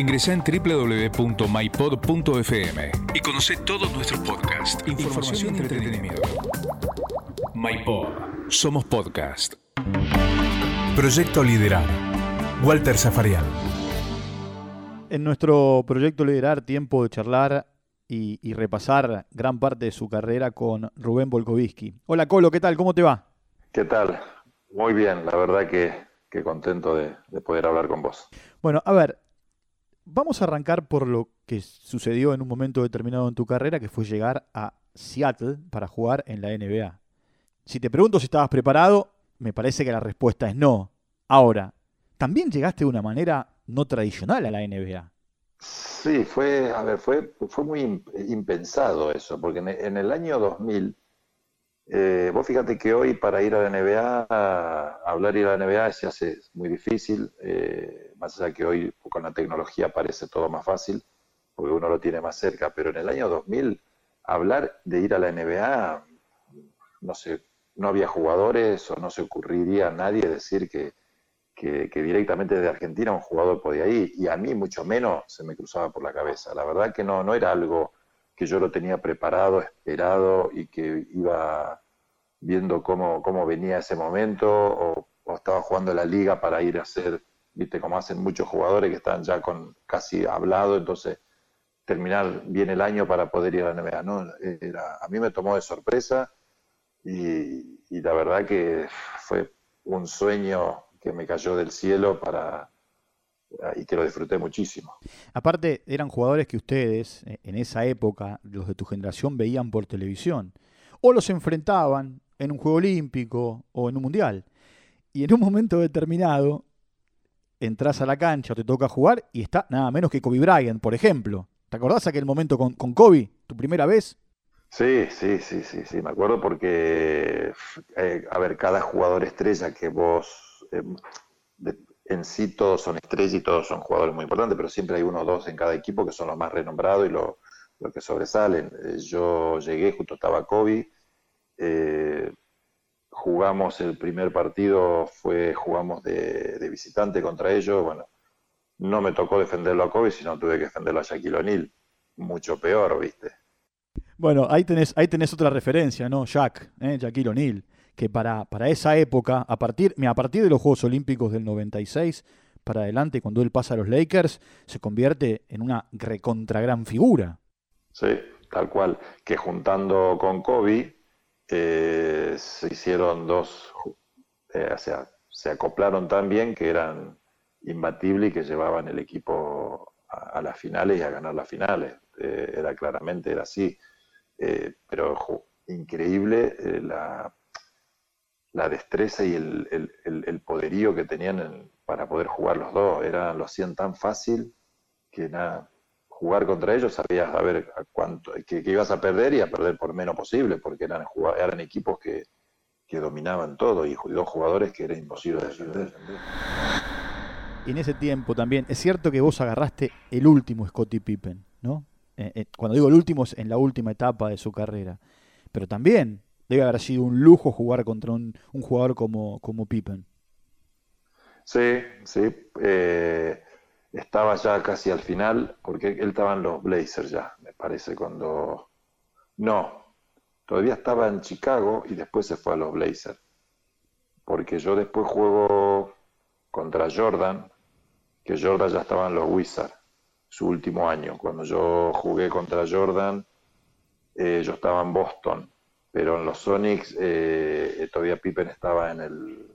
Ingresa en www.mypod.fm y conoce todos nuestros podcasts, información y entretenimiento. MyPod. Somos podcast. Proyecto Liderar. Walter Zafarian. En nuestro proyecto Liderar, tiempo de charlar y, y repasar gran parte de su carrera con Rubén Volkovitsky. Hola Colo, ¿qué tal? ¿Cómo te va? ¿Qué tal? Muy bien, la verdad que, que contento de, de poder hablar con vos. Bueno, a ver, vamos a arrancar por lo que sucedió en un momento determinado en tu carrera, que fue llegar a Seattle para jugar en la NBA. Si te pregunto si estabas preparado, me parece que la respuesta es no. Ahora, también llegaste de una manera no tradicional a la NBA. Sí, fue, a ver, fue, fue muy im- impensado eso, porque en el año 2000, eh, vos fíjate que hoy para ir a la NBA, a hablar de ir a la NBA se hace muy difícil, eh, más allá que hoy con la tecnología parece todo más fácil, porque uno lo tiene más cerca, pero en el año 2000, hablar de ir a la NBA, no sé, no había jugadores o no se ocurriría a nadie decir que, que, que directamente desde Argentina un jugador podía ir, y a mí mucho menos se me cruzaba por la cabeza. La verdad que no, no era algo que yo lo tenía preparado, esperado y que iba viendo cómo, cómo venía ese momento o, estaba jugando la liga para ir a hacer, viste, como hacen muchos jugadores que están ya con casi hablado, entonces terminar bien el año para poder ir a la NBA. No, era, a mí me tomó de sorpresa y la verdad que fue un sueño que me cayó del cielo para y que lo disfruté muchísimo. Aparte, eran jugadores que ustedes, eh, en esa época, los de tu generación, veían por televisión. O los enfrentaban en un Juego Olímpico o en un Mundial. Y en un momento determinado, entras a la cancha o te toca jugar y está nada menos que Kobe Bryant, por ejemplo. ¿Te acordás aquel momento con, con Kobe, tu primera vez? Sí, sí, sí, sí, sí, me acuerdo porque, eh, a ver, cada jugador estrella que vos, eh, de- en sí todos son estrellas y todos son jugadores muy importantes, pero siempre hay uno o dos en cada equipo que son los más renombrados y los lo que sobresalen. Eh, yo llegué, justo estaba Kobe, eh, jugamos el primer partido, fue, jugamos de, de visitante contra ellos, bueno, no me tocó defenderlo a Kobe, sino tuve que defenderlo a Shaquille O'Neal, mucho peor, ¿viste? Bueno, ahí tenés, ahí tenés otra referencia, ¿no? Jack, ¿eh? Shaquille O'Neal, que para, para esa época, a partir, a partir de los Juegos Olímpicos del 96 para adelante, cuando él pasa a los Lakers, se convierte en una recontra gran figura. Sí, tal cual. Que juntando con Kobe eh, se hicieron dos, eh, o sea, se acoplaron tan bien que eran imbatibles y que llevaban el equipo a, las finales y a ganar las finales. Eh, era claramente, era así. Pero increíble la, la destreza y el, el- poderío que tenían en- para poder jugar los dos. Era, lo hacían tan fácil que nada, jugar contra ellos sabías a ver a cuánto, que, ibas a perder y a perder por menos posible, porque eran, eran equipos que, que dominaban todo y dos jugadores que era imposible defender. En ese tiempo también, es cierto que vos agarraste el último Scottie Pippen, ¿no? Eh, eh, cuando digo el último, es en la última etapa de su carrera. Pero también debe haber sido un lujo jugar contra un, jugador como, como Pippen. Sí, sí. eh, estaba ya casi al final, porque él estaba en los Blazers ya, me parece, cuando... No, todavía estaba en Chicago y después se fue a los Blazers. Porque yo después juego contra Jordan, que Jordan ya estaba en los Wizards, su último año. Cuando yo jugué contra Jordan, eh, yo estaba en Boston, pero en los Sonics eh, todavía Pippen estaba en el,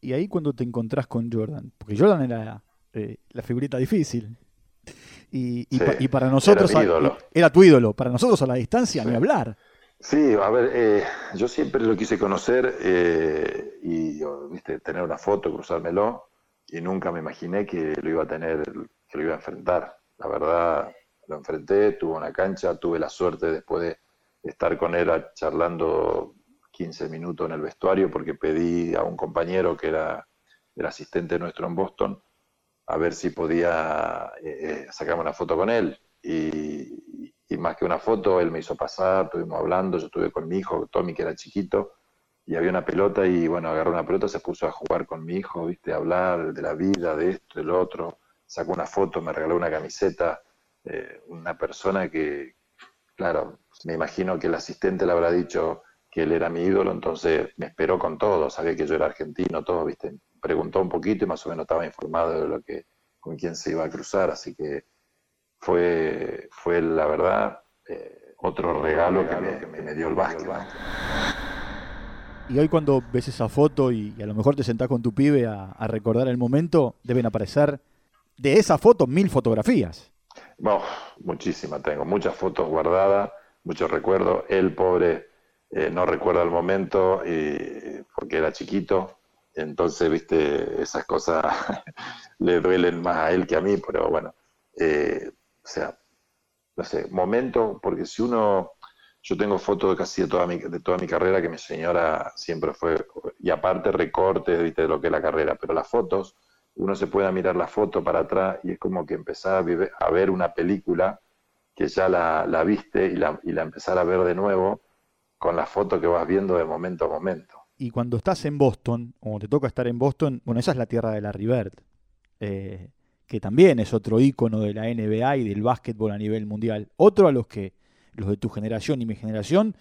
Y ahí cuando te encontrás con Jordan, porque Jordan era eh, la figurita difícil. Y, y Sí, pa- y para nosotros era ídolo. era tu ídolo, para nosotros a la distancia Sí. ni hablar. Sí, a ver, eh, yo siempre lo quise conocer eh, y, viste, tener una foto, cruzármelo, y nunca me imaginé que lo iba a tener, que lo iba a enfrentar. La verdad, lo enfrenté, tuve una cancha, tuve la suerte después de estar con él charlando 15 minutos en el vestuario, porque pedí a un compañero que era el asistente nuestro en Boston, a ver si podía eh, eh, sacarme una foto con él. Y, más que una foto, él me hizo pasar, estuvimos hablando, yo estuve con mi hijo, Tommy, que era chiquito, y había una pelota y bueno, agarró una pelota, se puso a jugar con mi hijo, viste, hablar de la vida, de esto, del otro, sacó una foto, me regaló una camiseta, eh, una persona que, claro, me imagino que el asistente le habrá dicho que él era mi ídolo, entonces me esperó con todo, sabía que yo era argentino, todo, viste, preguntó un poquito y más o menos estaba informado de lo que, con quién se iba a cruzar, así que fue, fue la verdad, eh, otro regalo, que, me, dio el básquet. Y hoy cuando ves esa foto y, a lo mejor te sentás con tu pibe a, recordar el momento, deben aparecer de esa foto mil fotografías. Muchísimas tengo, muchas fotos guardadas, muchos recuerdos. Él, pobre, eh, no recuerda el momento y, porque era chiquito, entonces, viste, esas cosas le duelen más a él que a mí, pero bueno, eh, o sea, no sé, momento, porque si uno, yo tengo fotos de casi de toda mi, de toda mi carrera que mi señora siempre fue, y aparte recortes, viste, de lo que es la carrera, pero las fotos, uno se puede mirar la foto para atrás y es como que empezar a, ver una película que ya la, viste y la, empezar a ver de nuevo con la foto que vas viendo de momento a momento. Y cuando estás en Boston, o te toca estar en Boston, bueno, esa es la tierra de la Bird, eh, que también es otro ícono de la NBA y del básquetbol a nivel mundial. Otro a los que los de tu generación y mi generación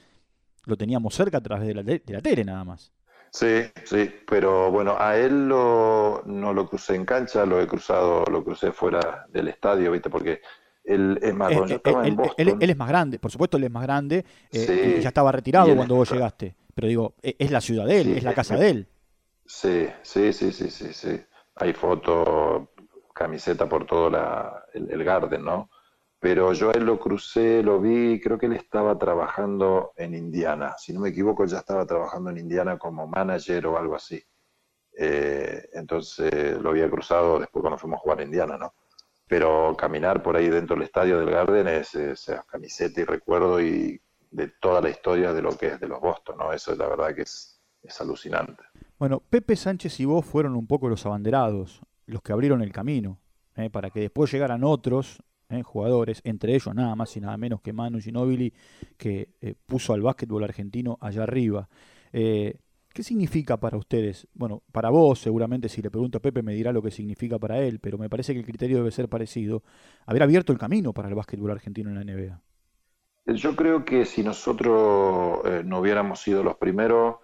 lo teníamos cerca a través de la, de la tele nada más. Sí, sí, pero bueno, a él lo, no lo crucé en cancha, lo he cruzado, lo crucé fuera del estadio, ¿viste? Porque él es más, eh, eh, él, es más grande, por supuesto él es más grande, eh, ya estaba retirado cuando vos llegaste, pero digo, e, es la ciudad de él, es la casa de él. Sí, sí, sí, sí, sí, sí. Hay fotos, camiseta por todo la, el, el garden, ¿no? Pero yo a él lo crucé, lo vi, creo que él estaba trabajando en Indiana, si no me equivoco, ya estaba trabajando en Indiana como manager o algo así. Eh, entonces lo había cruzado después cuando fuimos a jugar a Indiana, ¿no? Pero caminar por ahí dentro del estadio del Garden es, camiseta y recuerdo y de toda la historia de lo que es de los Boston, ¿no? Eso es la verdad que es, es alucinante. Bueno, Pepe Sánchez y vos fueron un poco los abanderados, los que abrieron el camino, ¿eh? para que después llegaran otros ¿eh? jugadores, entre ellos nada más y nada menos que Manu Ginóbili, que eh, puso al básquetbol argentino allá arriba. Eh, ¿Qué significa para ustedes? Bueno, para vos seguramente si le pregunto a Pepe me dirá lo que significa para él, pero me parece que el criterio debe ser parecido. Haber abierto el camino para el básquetbol argentino en la NBA. Yo creo que si nosotros no hubiéramos sido los primeros,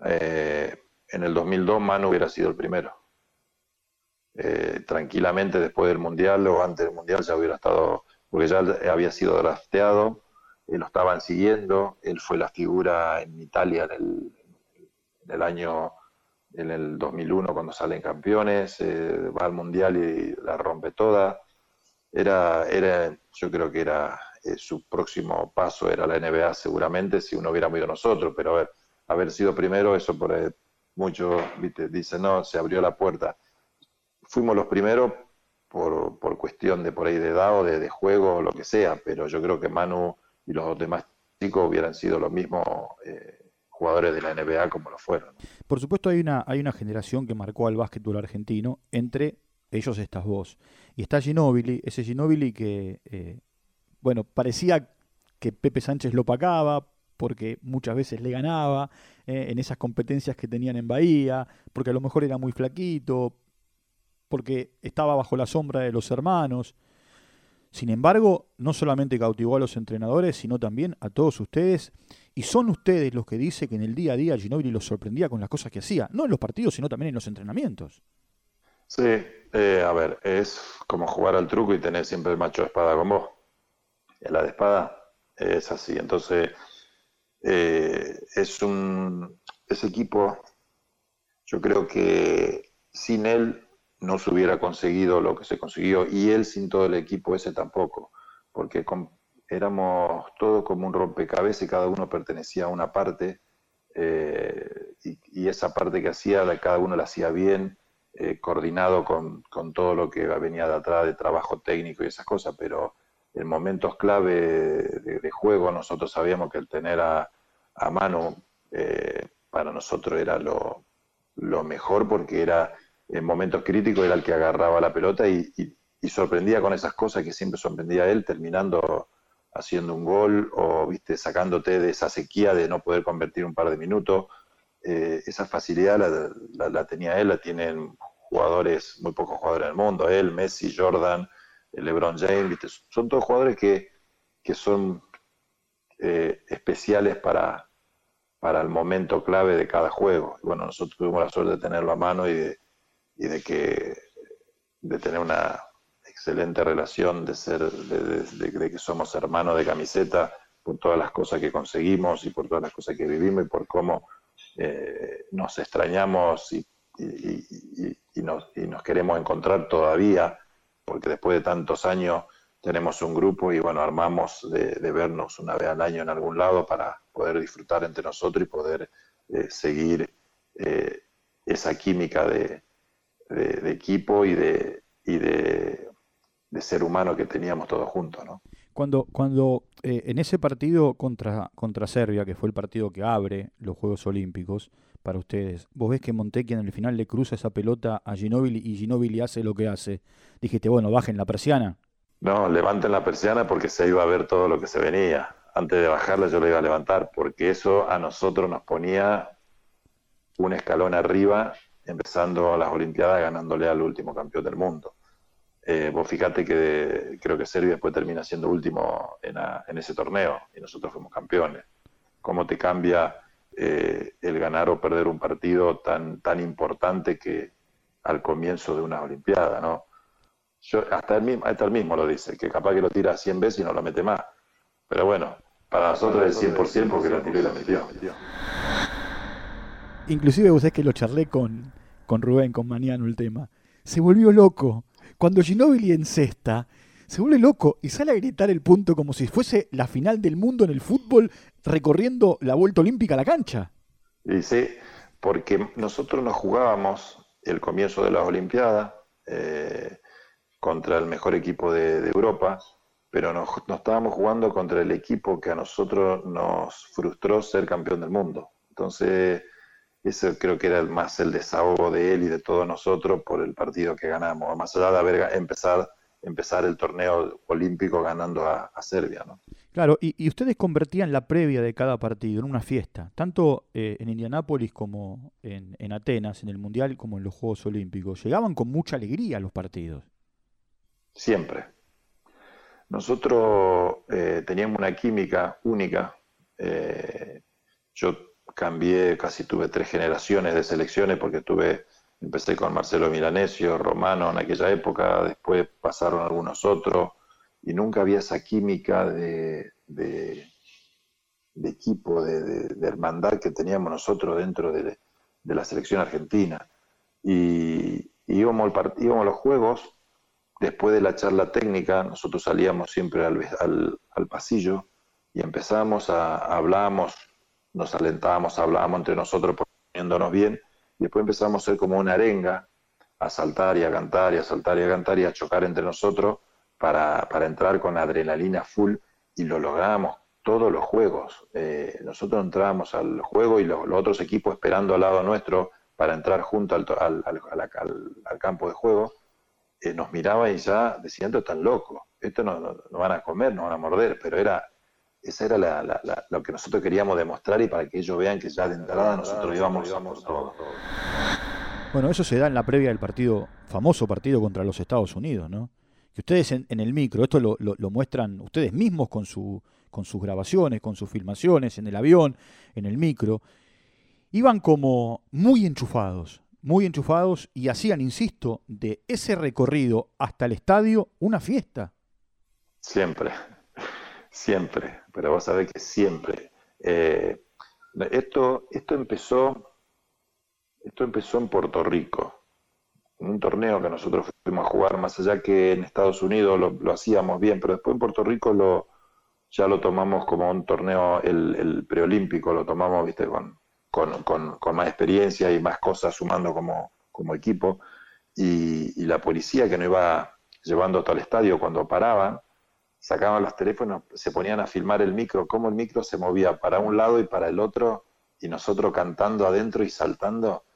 en el 2002 Manu hubiera sido el primero. Eh, tranquilamente después del Mundial o antes del Mundial ya hubiera estado, porque ya había sido drafteado, eh, lo estaban siguiendo, él fue la figura en Italia en el, año, en el 2001 cuando salen campeones, eh, va al Mundial y la rompe toda. Era, era, yo creo que era su próximo paso era la NBA seguramente si uno hubiera ido nosotros, pero a ver, haber sido primero, eso por muchos dicen, no, se abrió la puerta fuimos los primeros por, por, cuestión de por ahí de edad o de, juego o lo que sea, pero yo creo que Manu y los demás chicos hubieran sido los mismos eh, jugadores de la NBA como lo fueron. Por supuesto hay una, hay una generación que marcó al básquetbol argentino, entre ellos estás vos. Y está Ginóbili, ese Ginóbili que, eh, bueno, parecía que Pepe Sánchez lo pagaba porque muchas veces le ganaba eh, en esas competencias que tenían en Bahía, porque a lo mejor era muy flaquito, porque estaba bajo la sombra de los hermanos. Sin embargo, no solamente cautivó a los entrenadores, sino también a todos ustedes. Y son ustedes los que dicen que en el día a día Ginobili los sorprendía con las cosas que hacía, no en los partidos, sino también en los entrenamientos. Sí, eh, a ver, es como jugar al truco y tener siempre el macho de espada con vos. La de espada es así. Entonces, eh, es un. Ese equipo, yo creo que sin él no se hubiera conseguido lo que se consiguió y él sin todo el equipo ese tampoco, porque éramos todos como un rompecabezas y cada uno pertenecía a una parte eh, y, esa parte que hacía, cada uno la hacía bien, eh, coordinado con, todo lo que venía de atrás de trabajo técnico y esas cosas, pero en momentos clave de, juego nosotros sabíamos que el tener a, a mano eh, para nosotros era lo, lo mejor porque era en momentos críticos era el que agarraba la pelota y, sorprendía con esas cosas que siempre sorprendía él, terminando haciendo un gol o viste sacándote de esa sequía de no poder convertir un par de minutos. Eh, esa facilidad la, tenía él, la tienen jugadores, muy pocos jugadores en el mundo, él, Messi, Jordan, LeBron James, son todos jugadores que, que son eh, especiales para, para el momento clave de cada juego. bueno, nosotros tuvimos la suerte de tenerlo a mano y de, y de que de tener una excelente relación, de ser, de, que somos hermanos de camiseta por todas las cosas que conseguimos y por todas las cosas que vivimos y por cómo eh, nos extrañamos y, nos, y nos queremos encontrar todavía, porque después de tantos años tenemos un grupo y bueno, armamos de, vernos una vez al año en algún lado para poder disfrutar entre nosotros y poder eh, seguir eh, esa química de, equipo y de, y de, ser humano que teníamos todos juntos, ¿no? Cuando, cuando eh, en ese partido contra, contra Serbia, que fue el partido que abre los Juegos Olímpicos para ustedes, vos ves que Montequi en el final le cruza esa pelota a Ginóbili y Ginóbili hace lo que hace. Dijiste, bueno, bajen la persiana. No, levanten la persiana porque se iba a ver todo lo que se venía. Antes de bajarla yo lo iba a levantar porque eso a nosotros nos ponía un escalón arriba, empezando las Olimpiadas ganándole al último campeón del mundo. Eh, vos fíjate que creo que Serbia después termina siendo último en, ese torneo y nosotros fuimos campeones. ¿Cómo te cambia eh, el ganar o perder un partido tan, tan importante que al comienzo de una Olimpiada, ¿no? hasta, el mismo, hasta el mismo lo dice, que capaz que lo tira 100 veces y no lo mete más. Pero bueno, para nosotros es 100% porque lo tiró y lo metió. Inclusive vos sabés que lo charlé con, con Rubén, con Maniano el tema. Se volvió loco. Cuando Ginóbili encesta, se vuelve loco y sale a gritar el punto como si fuese la final del mundo en el fútbol recorriendo la vuelta olímpica a la cancha. Dice, porque nosotros nos jugábamos el comienzo de las Olimpiadas, eh, contra el mejor equipo de, Europa, pero nos, estábamos jugando contra el equipo que a nosotros nos frustró ser campeón del mundo. Entonces, eso creo que era más el desahogo de él y de todos nosotros por el partido que ganamos, más allá de haber empezar el torneo olímpico ganando a, Serbia. ¿no? Claro, y, ustedes convertían la previa de cada partido en una fiesta, tanto eh, en Indianápolis como en, en, Atenas, en el Mundial, como en los Juegos Olímpicos. Llegaban con mucha alegría los partidos siempre. Nosotros eh, teníamos una química única. Eh, yo cambié, casi tuve tres generaciones de selecciones porque tuve, empecé con Marcelo Milanesio, Romano en aquella época, después pasaron algunos otros y nunca había esa química de, de, equipo, de, hermandad que teníamos nosotros dentro de, la selección argentina. Y, íbamos, al, íbamos a los juegos Después de la charla técnica, nosotros salíamos siempre al, pasillo y empezábamos a, hablábamos, nos alentábamos, hablábamos entre nosotros poniéndonos bien, y después empezamos a ser como una arenga, a saltar y a cantar y a saltar y a cantar y a chocar entre nosotros para, entrar con adrenalina full y lo logramos todos los juegos. Eh, nosotros entrábamos al juego y los, otros equipos esperando al lado nuestro para entrar junto al, al campo de juego eh, nos miraba y ya decían, esto tan loco, esto no, no, van a comer, no van a morder, pero era esa era lo que nosotros queríamos demostrar y para que ellos vean que ya de entrada nosotros íbamos, íbamos todo. Bueno, eso se da en la previa del partido, famoso partido contra los Estados Unidos, ¿no? Que ustedes en, el micro, esto lo, lo, muestran ustedes mismos con, su, con sus grabaciones, con sus filmaciones, en el avión, en el micro, iban como muy enchufados, muy enchufados y hacían, insisto, de ese recorrido hasta el estadio una fiesta. Siempre, siempre, pero vos sabés que siempre. Eh, esto, esto empezó, esto empezó en Puerto Rico, en un torneo que nosotros fuimos a jugar, más allá que en Estados Unidos lo, hacíamos bien, pero después en Puerto Rico lo, ya lo tomamos como un torneo, el, preolímpico, lo tomamos, viste, con, con, con, más experiencia y más cosas sumando como, como equipo. Y, la policía que nos iba llevando todo el estadio cuando paraban, sacaban los teléfonos, se ponían a filmar el micro, cómo el micro se movía para un lado y para el otro, y nosotros cantando adentro y saltando.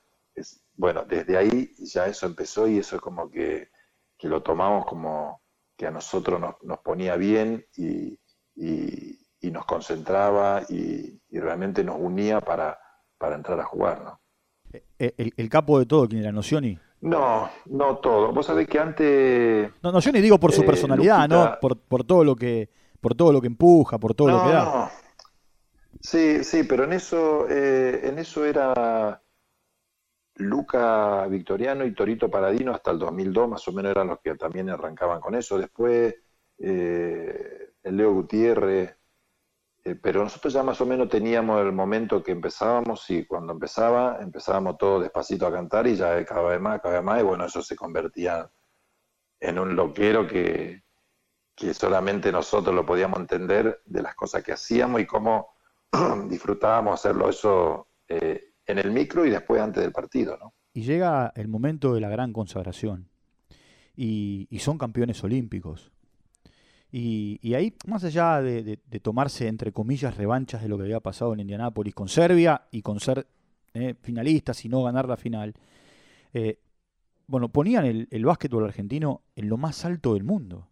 Bueno, desde ahí ya eso empezó y eso es como que, que lo tomamos como que a nosotros nos, nos ponía bien y, y, nos concentraba y, realmente nos unía para, para entrar a jugar, ¿no? Eh, el, capo de todo, ¿quién era Nocioni? No, no todo. Vos sabés que antes. No, no, yo ni digo por su eh, personalidad, ¿no? Por, por todo lo que, por todo lo que empuja, por todo lo que da. no. Sí, sí, pero en eso, eh, en eso era Luca Victoriano y Torito Paradino hasta el 2002, más o menos eran los que también arrancaban con eso. Después eh, el Leo Gutiérrez, eh, pero nosotros ya más o menos teníamos el momento que empezábamos y cuando empezaba, empezábamos todos despacito a cantar y ya cada vez más, cada vez más, y bueno, eso se convertía en un loquero que, que solamente nosotros lo podíamos entender de las cosas que hacíamos y cómo disfrutábamos hacerlo eso eh, en el micro y después antes del partido, ¿no? Y llega el momento de la gran consagración. Y, y son campeones olímpicos. Y, ahí, más allá de tomarse, entre comillas, revanchas de lo que había pasado en Indianápolis con Serbia y con ser eh, finalistas y no ganar la final, eh, bueno, ponían el, el básquetbol argentino en lo más alto del mundo.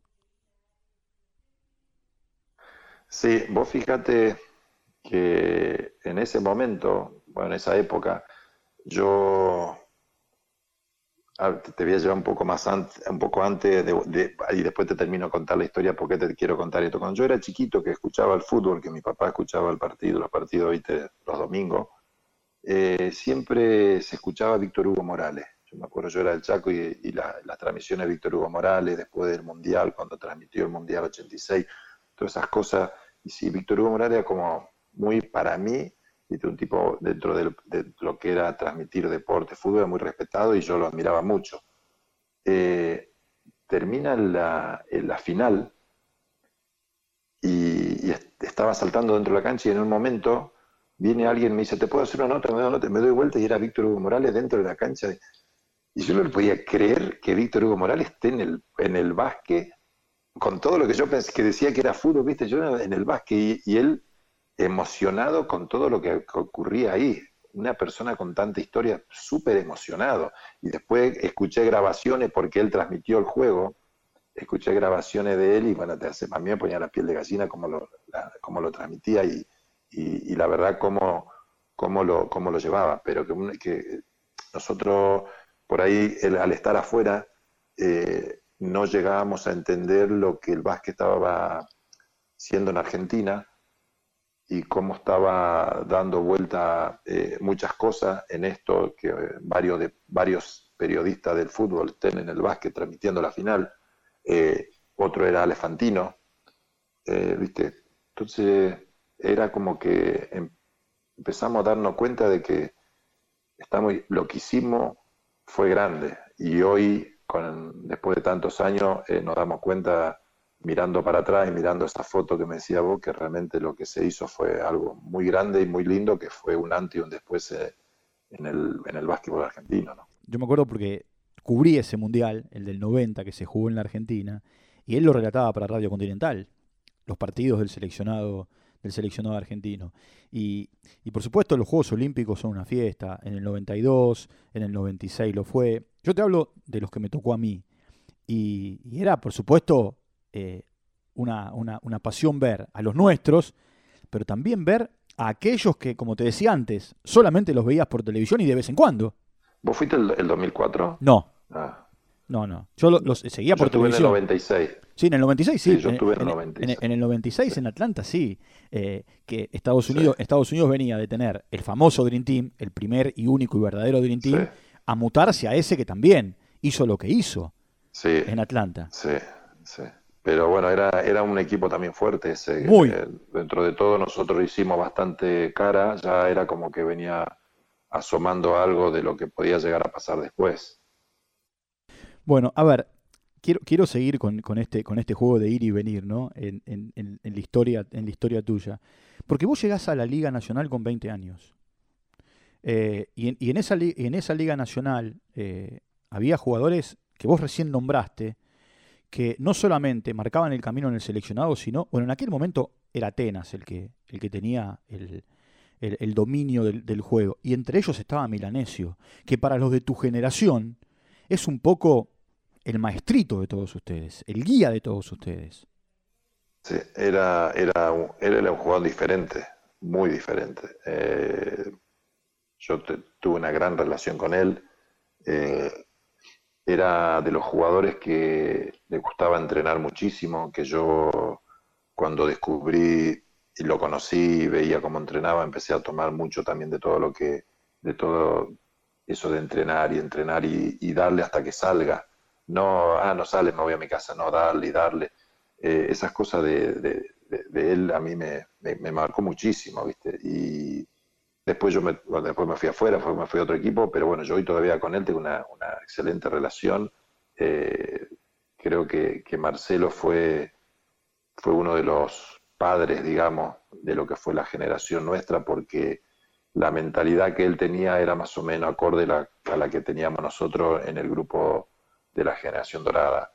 Sí, vos fíjate que en ese momento, bueno, en esa época, yo te voy a llevar un poco más antes, un poco antes de, y después te termino de contar la historia porque te quiero contar esto. Cuando yo era chiquito que escuchaba el fútbol, que mi papá escuchaba el partido, los partidos ¿viste? los domingos, eh, siempre se escuchaba Víctor Hugo Morales. Yo me acuerdo, yo era del Chaco y, y la- las transmisiones de Víctor Hugo Morales después del Mundial, cuando transmitió el Mundial 86, todas esas cosas. Y sí, Víctor Hugo Morales era como muy para mí, ¿viste? un tipo dentro del- de lo que era transmitir deporte, fútbol, muy respetado y yo lo admiraba mucho. Eh, termina la, final y, y est- estaba saltando dentro de la cancha y en un momento viene alguien y me dice, ¿te puedo hacer una nota? Me doy, una vuelta y era Víctor Hugo Morales dentro de la cancha. Y yo no le podía creer que Víctor Hugo Morales esté en el, en el básquet con todo lo que yo pensé que decía que era fútbol, viste, yo en el básquet y él emocionado con todo lo que, ocurría ahí. Una persona con tanta historia, súper emocionado. Y después escuché grabaciones porque él transmitió el juego, escuché grabaciones de él y bueno, te hace, a mí me ponía la piel de gallina como lo, lo transmitía y, y- la verdad cómo, cómo, lo, cómo lo llevaba. Pero que, nosotros por ahí, al estar afuera, eh, no llegábamos a entender lo que el básquet estaba siendo en Argentina y cómo estaba dando vuelta eh, muchas cosas en esto, que eh, varios, de, varios periodistas del fútbol estén en el básquet transmitiendo la final, eh, otro era Alefantino, ¿viste? Entonces era como que em- empezamos a darnos cuenta de que estamos, lo que hicimos fue grande y hoy, con, después de tantos años, nos damos cuenta mirando para atrás y mirando esa foto que me decía vos, que realmente lo que se hizo fue algo muy grande y muy lindo, que fue un antes y un después eh, en, el, en el básquetbol argentino. ¿no? Yo me acuerdo porque cubrí ese mundial, el del 90 que se jugó en la Argentina, y él lo relataba para Radio Continental, los partidos del seleccionado, del seleccionado argentino. Y, y por supuesto los Juegos Olímpicos son una fiesta, en el 92, en el 96 lo fue. Yo te hablo de los que me tocó a mí. Y era, por supuesto, eh, una, una, una pasión ver a los nuestros, pero también ver a aquellos que, como te decía antes, solamente los veías por televisión y de vez en cuando. ¿Vos fuiste el, el 2004? No, Ah, no, no. Yo lo- los seguía yo por estuve en el televisión. 96. Sí, en el 96 sí. Sí, yo estuve en el en, 96. en el 96 en Atlanta sí. Eh, que Estados Sí. Unidos, Estados Unidos venía de tener el famoso Dream Team, el primer y único y verdadero Dream Team, Sí, a mutarse a ese que también hizo lo que hizo sí, en Atlanta. sí, sí. Pero bueno, era, era un equipo también fuerte. Ese, Muy. eh, dentro de todo nosotros hicimos bastante cara, ya era como que venía asomando algo de lo que podía llegar a pasar después. Bueno, a ver, quiero, quiero seguir con, con este, con este juego de ir y venir, ¿no? En, en- en- la historia, en la historia tuya. Porque vos llegás a la Liga Nacional con 20 años. Eh, y, en, y en esa, en esa Liga Nacional eh, había jugadores que vos recién nombraste que no solamente marcaban el camino en el seleccionado, sino, bueno, en aquel momento era Atenas el que, el que tenía el, el- dominio del, del juego. Y entre ellos estaba Milanesio, que para los de tu generación es un poco el maestrito de todos ustedes, el guía de todos ustedes. Sí, era, era, un, era un jugador diferente, muy diferente. Eh, yo tuve una gran relación con él. eh, era de los jugadores que le gustaba entrenar muchísimo, que yo cuando descubrí y lo conocí, veía cómo entrenaba, empecé a tomar mucho también de todo lo que, de todo eso de entrenar y entrenar y, darle hasta que salga. No, ah, no sale, me voy a mi casa, no, darle y darle. Eh, esas cosas de, de, él a mí me, me, marcó muchísimo, ¿viste? Y después yo me, después me fui afuera, me fui a otro equipo, pero bueno, yo hoy todavía con él tengo una, una excelente relación. Eh, creo que, Marcelo fue, fue uno de los padres, digamos, de lo que fue la generación nuestra, porque la mentalidad que él tenía era más o menos acorde a la, que teníamos nosotros en el grupo de la generación dorada.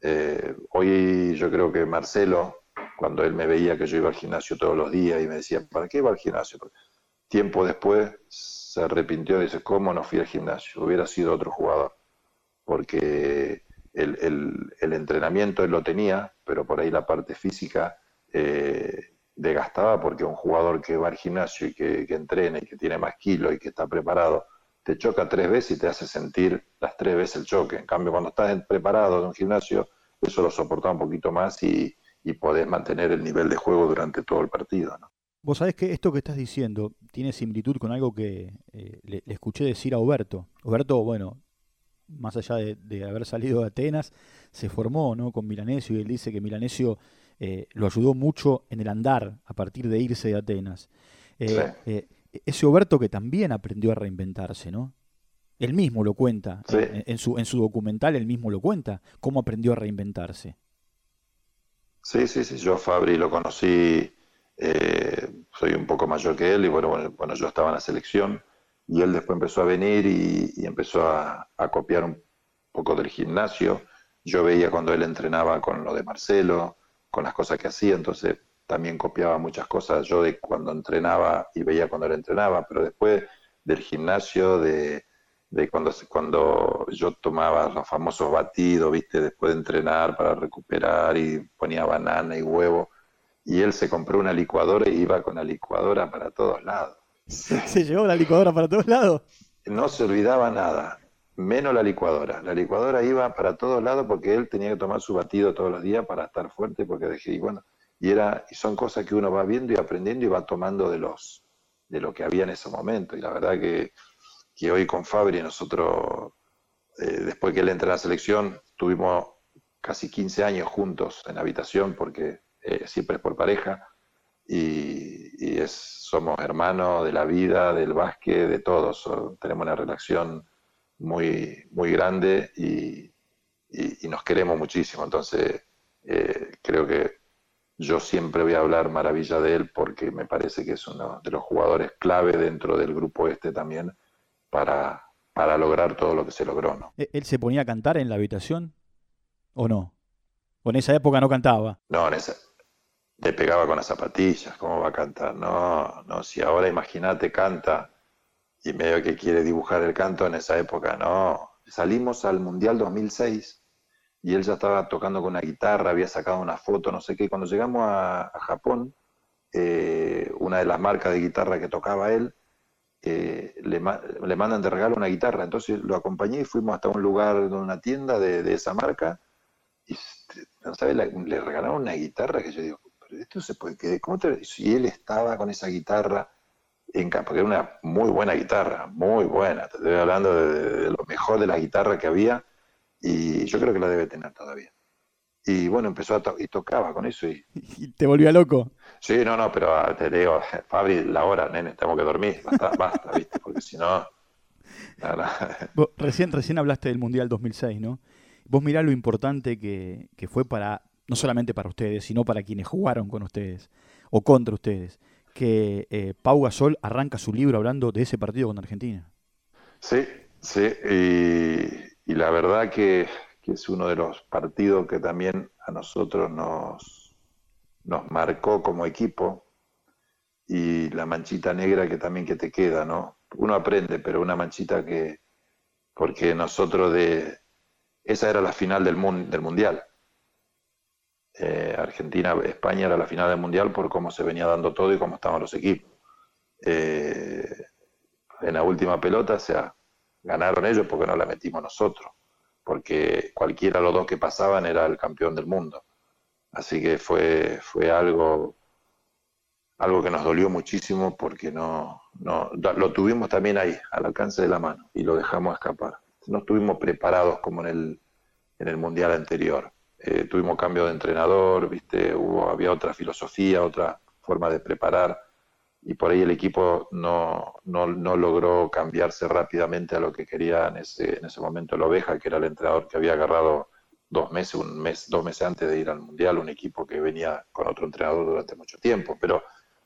Eh, hoy yo creo que Marcelo, cuando él me veía que yo iba al gimnasio todos los días y me decía, ¿para qué iba al gimnasio? Tiempo después se arrepintió y dice, ¿cómo no fui al gimnasio? Hubiera sido otro jugador. Porque el, entrenamiento él lo tenía, pero por ahí la parte física eh, desgastaba porque un jugador que va al gimnasio y que, entrena y que tiene más kilos y que está preparado, te choca tres veces y te hace sentir las tres veces el choque. En cambio, cuando estás preparado de un gimnasio, eso lo soporta un poquito más y, y podés mantener el nivel de juego durante todo el partido. ¿no? Vos sabés que esto que estás diciendo tiene similitud con algo que eh, le, escuché decir a Huberto. Huberto, bueno, más allá de, de, haber salido de Atenas, se formó ¿no? con Milanesio y él dice que Milanesio eh, lo ayudó mucho en el andar a partir de irse de Atenas. Eh, eh, ese Oberto que también aprendió a reinventarse, ¿no? Él mismo lo cuenta, en, su, en su documental él mismo lo cuenta, cómo aprendió a reinventarse. Sí, sí, sí, yo a Fabri lo conocí, soy un poco mayor que él y bueno, bueno, yo estaba en la selección y él después empezó a venir y, empezó a, a, copiar un poco del gimnasio. Yo veía cuando él entrenaba con lo de Marcelo, con las cosas que hacía, entonces también copiaba muchas cosas yo de cuando entrenaba y veía cuando él entrenaba, pero después del gimnasio, de, de cuando, cuando yo tomaba los famosos batidos, viste, después de entrenar para recuperar y ponía banana y huevo, y él se compró una licuadora y iba con la licuadora para todos lados. ¿Se llevó la licuadora para todos lados? No se olvidaba nada menos la licuadora. La licuadora iba para todos lados porque él tenía que tomar su batido todos los días para estar fuerte, porque dejé, y bueno, y era, y son cosas que uno va viendo y aprendiendo y va tomando de los, de lo que había en ese momento. Y la verdad que, que hoy con Fabri nosotros, eh, después que él entra a la selección, tuvimos casi 15 años juntos en habitación, porque eh, siempre es por pareja, y, y es, somos hermanos de la vida, del básquet, de todos. tenemos una relación muy, muy grande y, nos queremos muchísimo. Entonces, eh, creo que yo siempre voy a hablar maravilla de él porque me parece que es uno de los jugadores clave dentro del grupo este también para, para lograr todo lo que se logró. ¿no? ¿E-, ¿Él se ponía a cantar en la habitación o no? ¿O en esa época no cantaba? No, en esa, le pegaba con las zapatillas, ¿cómo va a cantar? No, no, si ahora imagínate canta y medio que quiere dibujar el canto en esa época, no. Salimos al Mundial 2006 y él ya estaba tocando con una guitarra, había sacado una foto, no sé qué. Cuando llegamos a, Japón, eh, una de las marcas de guitarra que tocaba él, eh, le, mandan de regalo una guitarra. Entonces lo acompañé y fuimos hasta un lugar, de una tienda de, esa marca, y ¿sabes? Le, regalaron una guitarra que yo digo, pero esto se puede, ¿cómo te... Y él estaba con esa guitarra en, porque era una muy buena guitarra, muy buena. Te estoy hablando de, lo mejor de la guitarra que había y yo creo que la debe tener todavía. Y bueno, empezó a y tocaba con eso y... ¿Y te volvía loco? Sí, no, no, pero ah, te digo, Fabri, la hora, nene, tengo que dormir, basta, basta ¿viste? Porque si no... recién, recién hablaste del Mundial 2006, ¿no? Vos mirá lo importante que, que fue para, no solamente para ustedes, sino para quienes jugaron con ustedes o contra ustedes que eh, Pau Gasol arranca su libro hablando de ese partido con Argentina. Sí, sí, y, la verdad que, es uno de los partidos que también a nosotros nos, nos marcó como equipo y la manchita negra que también que te queda, ¿no? Uno aprende, pero una manchita que, porque nosotros de, esa era la final del, del Mundial. Eh, Argentina-España era la final del Mundial por cómo se venía dando todo y cómo estaban los equipos. Eh, en la última pelota, o ganaron ellos porque no la metimos nosotros. porque cualquiera de los dos que pasaban era el campeón del mundo. Así que fue, algo, que nos dolió muchísimo porque no, lo tuvimos también ahí, al alcance de la mano, y lo dejamos escapar. No estuvimos preparados como en el Mundial anterior. Eh, tuvimos cambio de entrenador, viste, hubo, había otra filosofía, otra forma de preparar, y por ahí el equipo no, no, no logró cambiarse rápidamente a lo que quería en ese, en ese momento. El Oveja, que era el entrenador que había agarrado dos meses, un mes, dos meses antes de ir al Mundial, un equipo que venía con otro entrenador durante mucho tiempo. Pero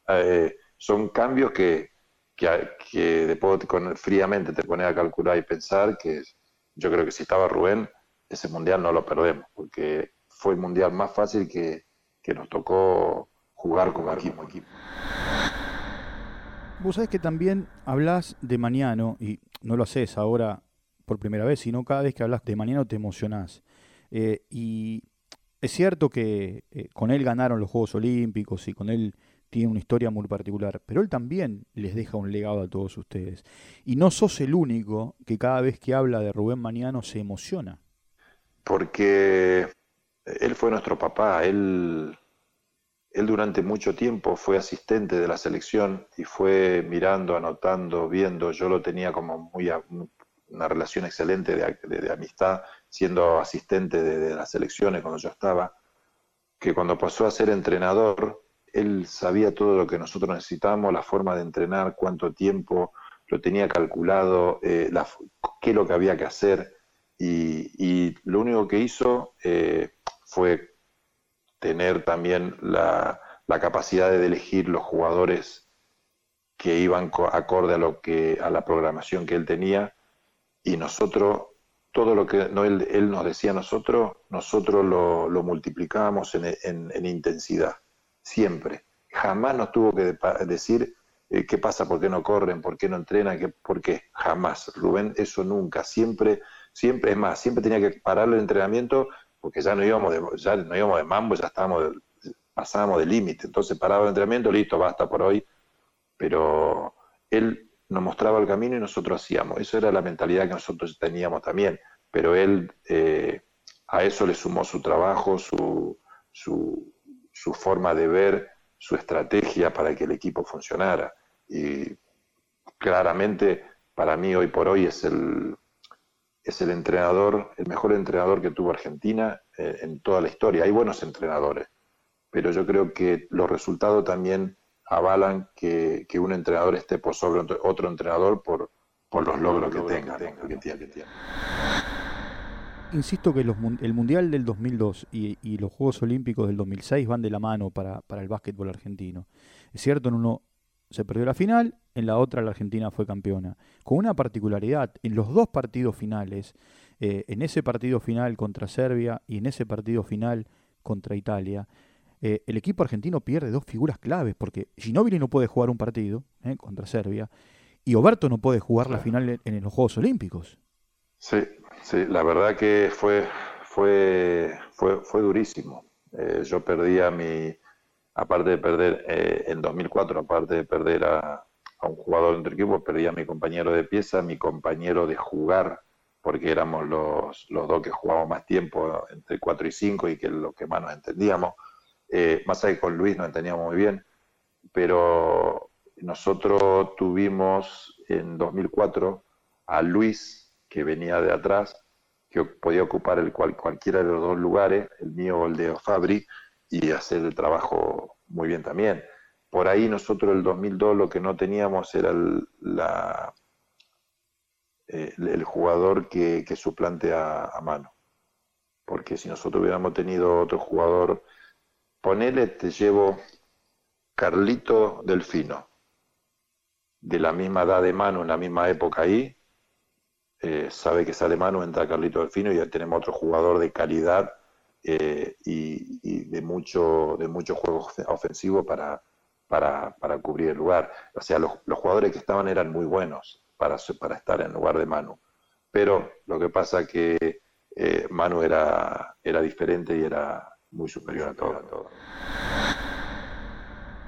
eh, son cambios que, que, que después con, fríamente te pones a calcular y pensar que yo creo que si estaba Rubén, ese Mundial no lo perdemos, porque fue el Mundial más fácil que, que nos tocó jugar como equipo. equipo. Vos sabés que también hablas de Mañano, y no lo haces ahora por primera vez, sino cada vez que hablas de Mañano te emocionás. Eh, y es cierto que eh, con él ganaron los Juegos Olímpicos y con él tiene una historia muy particular, pero él también les deja un legado a todos ustedes. Y no sos el único que cada vez que habla de Rubén Mañano se emociona. Porque él fue nuestro papá, él, él durante mucho tiempo fue asistente de la selección y fue mirando, anotando, viendo, yo lo tenía como muy una relación excelente de amistad siendo asistente de, las selecciones cuando yo estaba, que cuando pasó a ser entrenador, él sabía todo lo que nosotros necesitábamos, la forma de entrenar, cuánto tiempo, lo tenía calculado, eh, qué es lo que había que hacer, y, lo único que hizo eh, fue tener también la, capacidad de elegir los jugadores que iban acorde a lo que a la programación que él tenía y nosotros todo lo que no, él, nos decía a nosotros, nosotros lo, lo multiplicábamos en, intensidad, siempre. Jamás nos tuvo que decir eh, qué pasa, por qué no corren, por qué no entrenan, qué, por qué. Jamás. Rubén, eso nunca. Siempre, siempre, es más, siempre tenía que parar el entrenamiento porque ya no íbamos de, ya no íbamos de mambo, ya estábamos, pasábamos de límite. Entonces paraba el entrenamiento, listo, basta por hoy. Pero él nos mostraba el camino y nosotros hacíamos. Eso era la mentalidad que nosotros teníamos también, pero él eh, a eso le sumó su trabajo, su, su, su, forma de ver, su estrategia para que el equipo funcionara. Y claramente para mí hoy por hoy es el, es el entrenador, el mejor entrenador que tuvo Argentina eh, en toda la historia. Hay buenos entrenadores, pero yo creo que los resultados también avalan que, un entrenador esté por sobre otro entrenador por, por los logros que tenga, Insisto que el Mundial del 2002 y, los Juegos Olímpicos del 2006 van de la mano para, el básquetbol argentino. Es cierto, en uno se perdió la final, en la otra la Argentina fue campeona. Con una particularidad, en los dos partidos finales, eh, en ese partido final contra Serbia y en ese partido final contra Italia, eh, el equipo argentino pierde dos figuras claves, porque Ginóbili no puede jugar un partido eh, contra Serbia y Oberto no puede jugar la final en, los Juegos Olímpicos. Sí, sí, la verdad que fue, fue, fue, fue durísimo. Yo perdí a mi, aparte de perder en 2004, aparte de perder a, un jugador entre equipos, perdí a mi compañero de pieza, mi compañero de jugar, porque éramos los, los dos que jugábamos más tiempo, entre 4 y 5, y que lo que más nos entendíamos. Eh, más allá que con Luis nos entendíamos muy bien, pero nosotros tuvimos en 2004 a Luis, que venía de atrás, que podía ocupar el cual, cualquiera de los dos lugares, el mío o el de Fabri, y hacer el trabajo muy bien también. Por ahí nosotros el 2002 lo que no teníamos era el, la, eh, el jugador que, suplante a, mano. Porque si nosotros hubiéramos tenido otro jugador Ponele, te llevo Carlito Delfino, de la misma edad de Manu, en la misma época ahí, eh, sabe que sale Manu, entra Carlito Delfino y ya tenemos otro jugador de calidad eh, y, de mucho de mucho juego ofensivo para, para, cubrir el lugar. O sea, los, jugadores que estaban eran muy buenos para, para estar en lugar de Manu. Pero lo que pasa que eh, Manu era, era diferente y era muy superior a todo.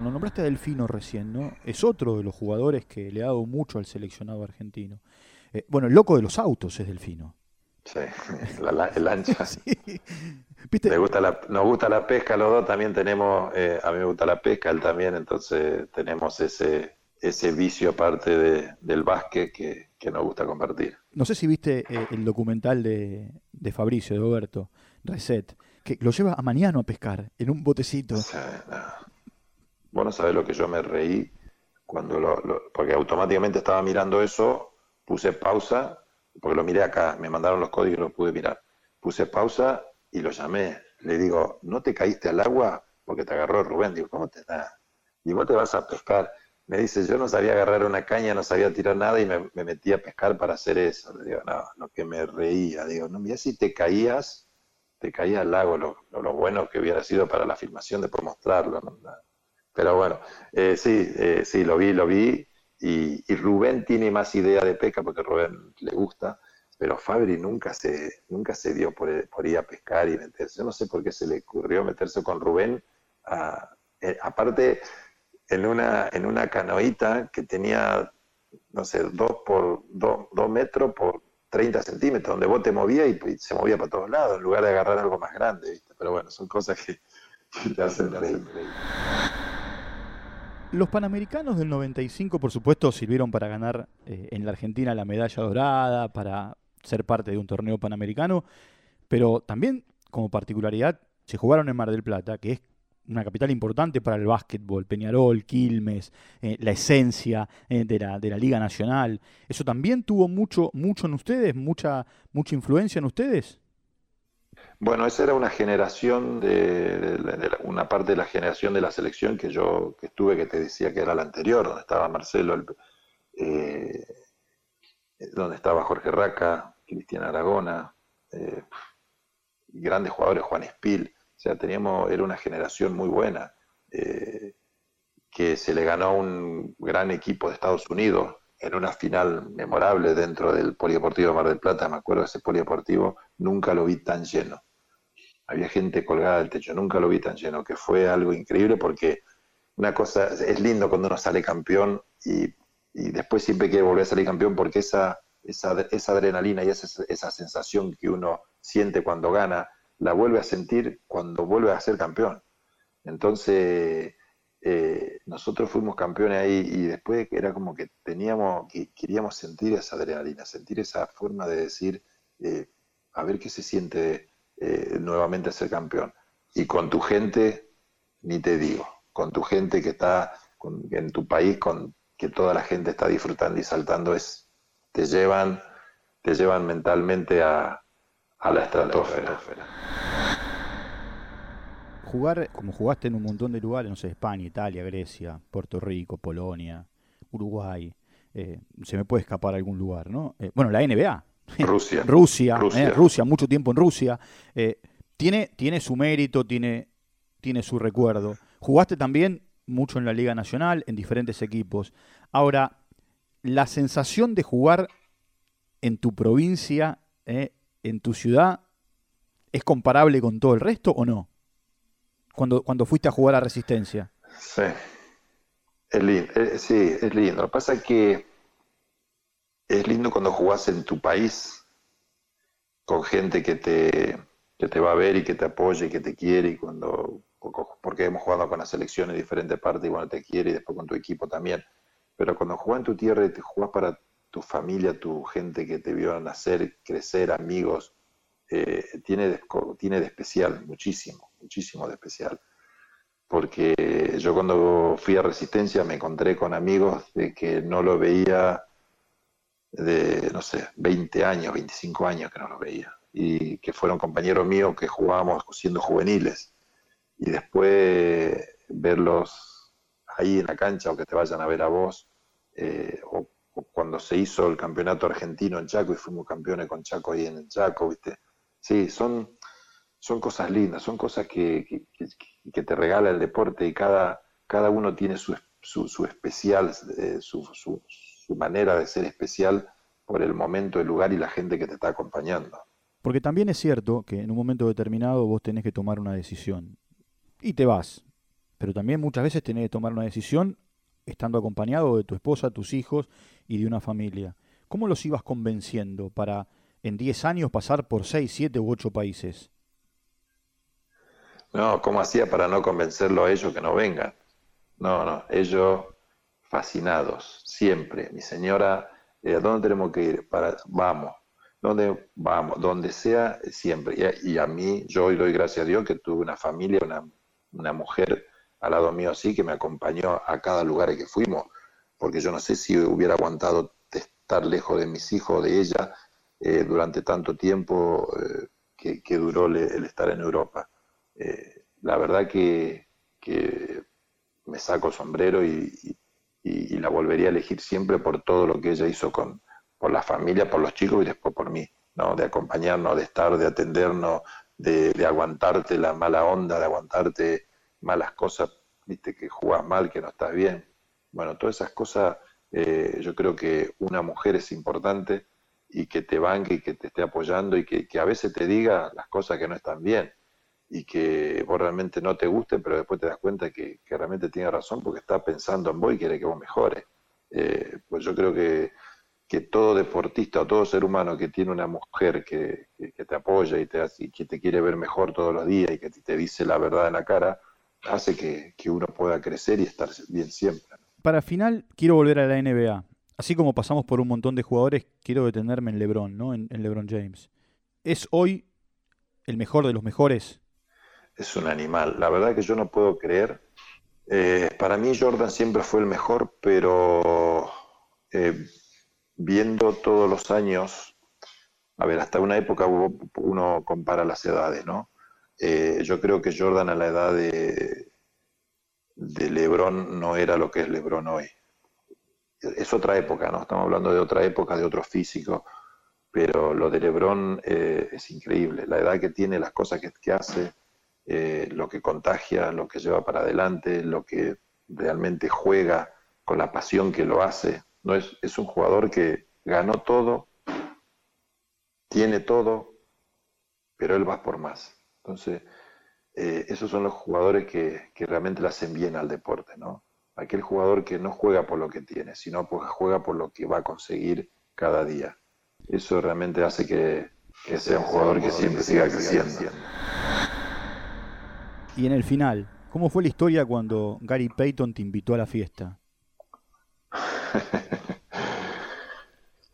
A nombraste a Delfino recién, ¿no? Es otro de los jugadores que le ha dado mucho al seleccionado argentino. Eh, bueno, el loco de los autos es Delfino. Sí, el ancha. Me gusta la, nos gusta la pesca, los dos también tenemos, eh, a mí me gusta la pesca, él también, entonces tenemos ese, ese vicio aparte de, del básquet que, nos gusta compartir. No sé si viste eh, el documental de, de Fabricio, de Roberto, Reset, que lo lleva a mañana a pescar en un botecito. no. Vos no sabés lo que yo me reí cuando lo, porque automáticamente estaba mirando eso, puse pausa, porque lo miré acá, me mandaron los códigos y lo pude mirar. Puse pausa y lo llamé. Le digo, ¿no te caíste al agua? Porque te agarró Rubén. Digo, ¿cómo te da? Y vos te vas a pescar. Me dice, yo no sabía agarrar una caña, no sabía tirar nada y me, metí a pescar para hacer eso. Le digo, no, lo que me reía. Digo, no, mira si te caías, te caías al lago, lo, lo, bueno que hubiera sido para la filmación de por mostrarlo. Pero bueno, eh, sí, eh, sí, lo vi, lo vi. Y, Rubén tiene más idea de pesca porque Rubén le gusta, pero Fabri nunca se, nunca se dio por, ir a pescar y meterse. Yo no sé por qué se le ocurrió meterse con Rubén. Eh, aparte, en una, en una canoita que tenía, no sé, dos por dos, metros por 30 centímetros, donde vos te movías y, se movía para todos lados, en lugar de agarrar algo más grande, ¿viste? Pero bueno, son cosas que, te hacen reír. Los Panamericanos del 95, por supuesto, sirvieron para ganar eh, en la Argentina la medalla dorada, para ser parte de un torneo panamericano, pero también, como particularidad, se jugaron en Mar del Plata, que es una capital importante para el básquetbol, Peñarol, Quilmes, eh, la esencia eh, de, la, de, la, Liga Nacional. ¿Eso también tuvo mucho, mucho en ustedes, mucha, mucha influencia en ustedes? Bueno, esa era una generación de, una parte de la generación de la selección que yo que estuve que te decía que era la anterior, donde estaba Marcelo, eh, donde estaba Jorge Raca, Cristian Aragona, eh, grandes jugadores, Juan Espil, o sea, teníamos, era una generación muy buena, eh, que se le ganó a un gran equipo de Estados Unidos en una final memorable dentro del Polideportivo de Mar del Plata, me acuerdo de ese Polideportivo, nunca lo vi tan lleno. Había gente colgada del techo, nunca lo vi tan lleno, que fue algo increíble porque una cosa, es lindo cuando uno sale campeón y, después siempre quiere volver a salir campeón porque esa, esa, esa adrenalina y esa, esa sensación que uno siente cuando gana, la vuelve a sentir cuando vuelve a ser campeón. Entonces, eh, nosotros fuimos campeones ahí y después era como que teníamos, que queríamos sentir esa adrenalina, sentir esa forma de decir, eh, a ver qué se siente eh, nuevamente ser campeón. Y con tu gente, ni te digo, con tu gente que está en tu país, con que toda la gente está disfrutando y saltando, es, te llevan, te llevan mentalmente a, a la estratosfera jugar como jugaste en un montón de lugares, no sé, España, Italia, Grecia, Puerto Rico, Polonia, Uruguay, eh, se me puede escapar algún lugar, ¿no? Eh, bueno, la NBA. Rusia. Rusia, eh, Rusia. mucho tiempo en Rusia. tiene, tiene su mérito, tiene, tiene su recuerdo. Jugaste también mucho en la Liga Nacional, en diferentes equipos. Ahora, la sensación de jugar en tu provincia, en tu ciudad, ¿es comparable con todo el resto o no? Cuando, cuando fuiste a jugar a Resistencia. Sí, es lindo, eh, sí, es lindo. Lo que pasa es que es lindo cuando jugás en tu país con gente que te, que te va a ver y que te apoye y que te quiere y cuando porque hemos jugado con las selecciones en diferentes partes y bueno te quiere y después con tu equipo también pero cuando jugás en tu tierra y te jugás para tu familia, tu gente que te vio nacer, crecer, amigos, eh, tiene, de, tiene de especial, muchísimo, muchísimo de especial. Porque yo cuando fui a Resistencia me encontré con amigos de que no lo veía de, no sé, 20 años, 25 años que no lo veía. Y que fueron compañeros míos que jugábamos siendo juveniles. Y después verlos ahí en la cancha o que te vayan a ver a vos, eh, o, cuando se hizo el campeonato argentino en Chaco y fuimos campeones con Chaco ahí en Chaco, ¿viste? Sí, son, son cosas lindas, son cosas que, que, te regala el deporte y cada, cada uno tiene su, su, especial, eh, su, su, manera de ser especial por el momento, el lugar y la gente que te está acompañando. Porque también es cierto que en un momento determinado vos tenés que tomar una decisión y te vas, pero también muchas veces tenés que tomar una decisión estando acompañado de tu esposa, tus hijos y de una familia. ¿Cómo los ibas convenciendo para en 10 años pasar por 6, 7 u 8 países? No, ¿cómo hacía para no convencerlo a ellos que no vengan? No, no, ellos fascinados, siempre. Mi señora, eh, ¿a dónde tenemos que ir? Para, vamos, ¿dónde vamos? Donde sea, siempre. Y a, mí, yo hoy doy gracias a Dios que tuve una familia, una, mujer al lado mío así, que me acompañó a cada lugar que fuimos, porque yo no sé si hubiera aguantado estar lejos de mis hijos, de ella, eh, durante tanto tiempo eh, que, duró el estar en Europa. Eh, la verdad que, me saco sombrero y, la volvería a elegir siempre por todo lo que ella hizo con, por la familia, por los chicos y después por mí, ¿no? de acompañarnos, de estar, de atendernos, de, aguantarte la mala onda, de aguantarte malas cosas, viste que jugás mal, que no estás bien. Bueno, todas esas cosas yo creo que una mujer es importante y que te banque y que te esté apoyando y que, que a veces te diga las cosas que no están bien y que vos realmente no te guste, pero después te das cuenta que, realmente tiene razón porque está pensando en vos y quiere que vos mejores. Eh, pues yo creo que, que, todo deportista o todo ser humano que tiene una mujer que, te apoya y, y que te quiere ver mejor todos los días y que te dice la verdad en la cara, hace que, uno pueda crecer y estar bien siempre. Para final, quiero volver a la NBA. Así como pasamos por un montón de jugadores, quiero detenerme en LeBron, ¿no? en LeBron James. ¿Es hoy el mejor de los mejores? es un animal. La verdad que yo no puedo creer. Eh, para mí Jordan siempre fue el mejor, pero eh, viendo todos los años, a ver, hasta una época uno compara las edades, ¿no? Eh, yo creo que Jordan a la edad de, de Lebron no era lo que es Lebron hoy. Es otra época, ¿no? Estamos hablando de otra época, de otro físico, pero lo de Lebron es increíble. La edad que tiene, las cosas que, que hace eh, lo que contagia, lo que lleva para adelante, lo que realmente juega con la pasión que lo hace. No es, es un jugador que ganó todo, tiene todo, pero él va por más. Entonces, eh, esos son los jugadores que, que, realmente le hacen bien al deporte, ¿no? Aquel jugador que no juega por lo que tiene, sino porque juega por lo que va a conseguir cada día. Eso realmente hace que, que sea un jugador que siempre siga creciendo. Y en el final, ¿cómo fue la historia cuando Gary Payton te invitó a la fiesta?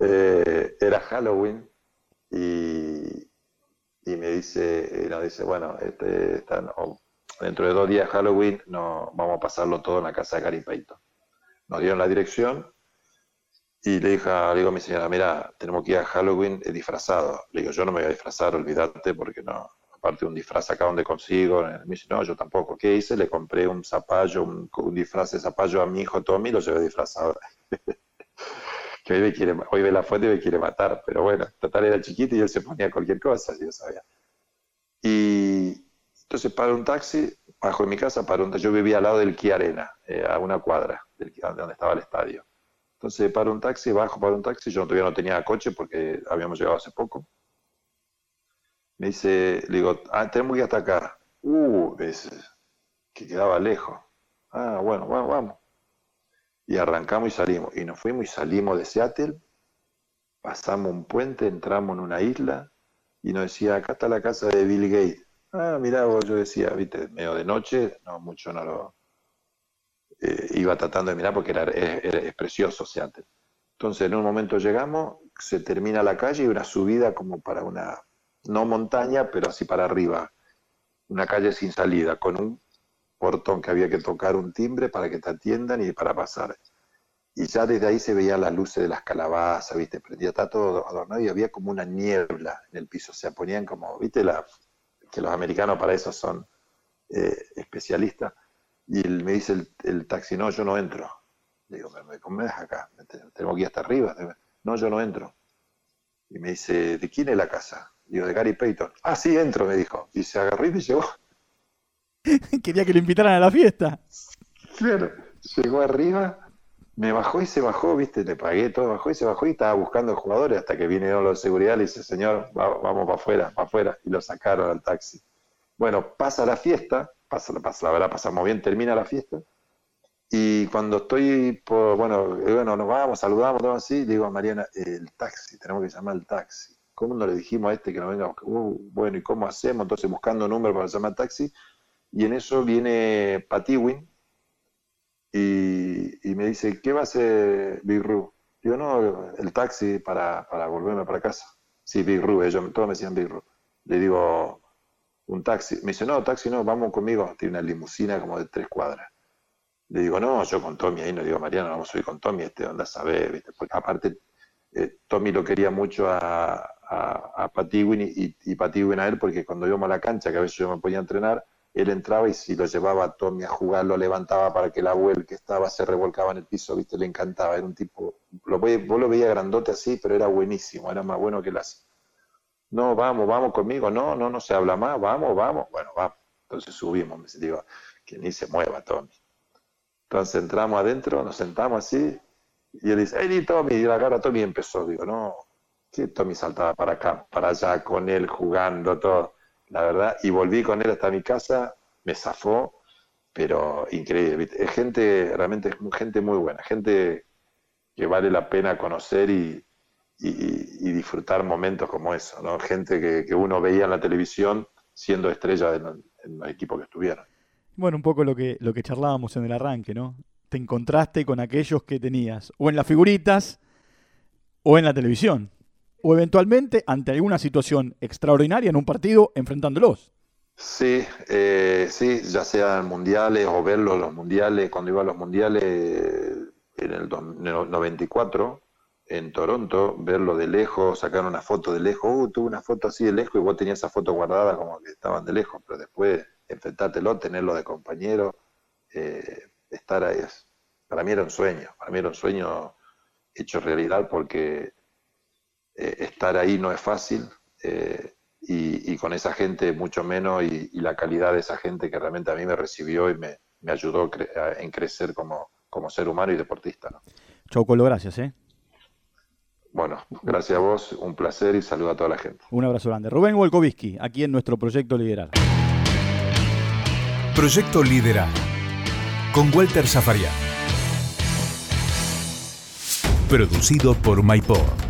Eh, era Halloween y, me dice, nos dice, bueno, este, dentro de dos días Halloween no, vamos a pasarlo todo en la casa de Gary Payton. Nos dieron la dirección y le dije, digo a mi señora, mira, tenemos que ir a Halloween disfrazado. Le digo, yo no me voy a disfrazar, olvídate, porque no, aparte un disfraz acá donde consigo. Me dice, no, yo tampoco. ¿Qué hice? Le compré un zapallo, un, disfraz de zapallo a mi hijo Tommy lo llevé disfrazado. que hoy ve la fuente y me quiere matar, pero bueno, total era chiquito y él se ponía cualquier cosa, si yo sabía. Y entonces para un taxi, bajo en mi casa, para un yo vivía al lado del Kia Arena, eh, a una cuadra del, de donde estaba el estadio. Entonces para un taxi, bajo para un taxi, yo todavía no tenía coche porque habíamos llegado hace poco me dice, le digo, ah, tenemos que acá. Uh, dice, que quedaba lejos. Ah, bueno, bueno, vamos. Y arrancamos y salimos. Y nos fuimos y salimos de Seattle, pasamos un puente, entramos en una isla y nos decía, acá está la casa de Bill Gates. Ah, mirá, yo decía, viste, medio de noche, no, mucho no lo... Eh, iba tratando de mirar porque era, es precioso Seattle. Entonces, en un momento llegamos, se termina la calle y una subida como para una no montaña, pero así para arriba, una calle sin salida, con un portón que había que tocar un timbre para que te atiendan y para pasar. Y ya desde ahí se veían las luces de las calabazas, ¿viste? Prendía, está todo adornado y había como una niebla en el piso, o sea, ponían como, ¿viste? La, que los americanos para eso son eh, especialistas. Y me dice el, el, taxi, no, yo no entro. Le digo, me, me, acá, tengo que ir hasta arriba. No, yo no entro. Y me dice, ¿de quién es la casa? Digo, de Gary Payton. Ah, sí, entro, me dijo. Y se agarró y me llevó. Quería que lo invitaran a la fiesta. Claro, llegó arriba, me bajó y se bajó, viste, le pagué todo, bajó y se bajó y estaba buscando jugadores hasta que vinieron los de seguridad y le dice, señor, vamos para afuera, para afuera, y lo sacaron al taxi. Bueno, pasa la fiesta, pasa, pasa, la verdad pasamos bien, termina la fiesta, y cuando estoy, por, bueno, bueno, nos vamos, saludamos, todo así, digo a Mariana, el taxi, tenemos que llamar el taxi ¿cómo no le dijimos a este que no venga? Uh, bueno, ¿y cómo hacemos? Entonces buscando número para llamar taxi. Y en eso viene Patiwin y, y me dice, ¿qué va a hacer Big Ru? Digo, no, el taxi para, para volverme para casa. Sí, Big Ru, ellos todos me decían Big Ru. Le digo, un taxi. Me dice, no, taxi no, vamos conmigo. Tiene una limusina como de tres cuadras. Le digo, no, yo con Tommy ahí no digo, Mariano, vamos a ir con Tommy, este, onda sabe, ¿viste? Porque aparte, eh, Tommy lo quería mucho a, a, a y, y Patiwin a él, porque cuando íbamos a la cancha, que a veces yo me podía entrenar, él entraba y si lo llevaba a Tommy a jugar, lo levantaba para que el abuelo que estaba se revolcaba en el piso, viste, le encantaba, era un tipo, lo, vos lo veías grandote así, pero era buenísimo, era más bueno que las... No, vamos, vamos conmigo, no, no, no se habla más, vamos, vamos, bueno, vamos. Entonces subimos, me digo, que ni se mueva Tommy. Entonces entramos adentro, nos sentamos así, y él dice, ¡Ey, Tommy! Y la cara Tommy empezó, digo, no, que Tommy saltaba para acá, para allá, con él jugando, todo la verdad, y volví con él hasta mi casa, me zafó, pero increíble. Es gente, realmente es gente muy buena, gente que vale la pena conocer y, disfrutar momentos como eso, ¿no? Gente que, uno veía en la televisión siendo estrella en, el equipo que estuvieron. Bueno, un poco lo que, lo que charlábamos en el arranque, ¿no? Te encontraste con aquellos que tenías o en las figuritas o en la televisión o eventualmente ante alguna situación extraordinaria en un partido enfrentándolos. Sí, eh, sí, ya sean mundiales o verlos los mundiales, cuando iba a los mundiales en el 94 en Toronto, verlo de lejos, sacar una foto de lejos, uh, tuve una foto así de lejos y vos tenías esa foto guardada como que estaban de lejos, pero después enfrentártelo, tenerlo de compañero, eh, estar ahí, para mí era un sueño, para mí era un sueño hecho realidad porque eh, estar ahí no es fácil eh, y, con esa gente mucho menos y, la calidad de esa gente que realmente a mí me recibió y me, ayudó en crecer como, como, ser humano y deportista. ¿no? Colo, gracias. ¿eh? Bueno, gracias a vos, un placer y saludo a toda la gente. Un abrazo grande. Rubén Wolkovisky, aquí en nuestro Proyecto Liderar. Proyecto Liderar, con Walter Zafarian. Producido por MyPod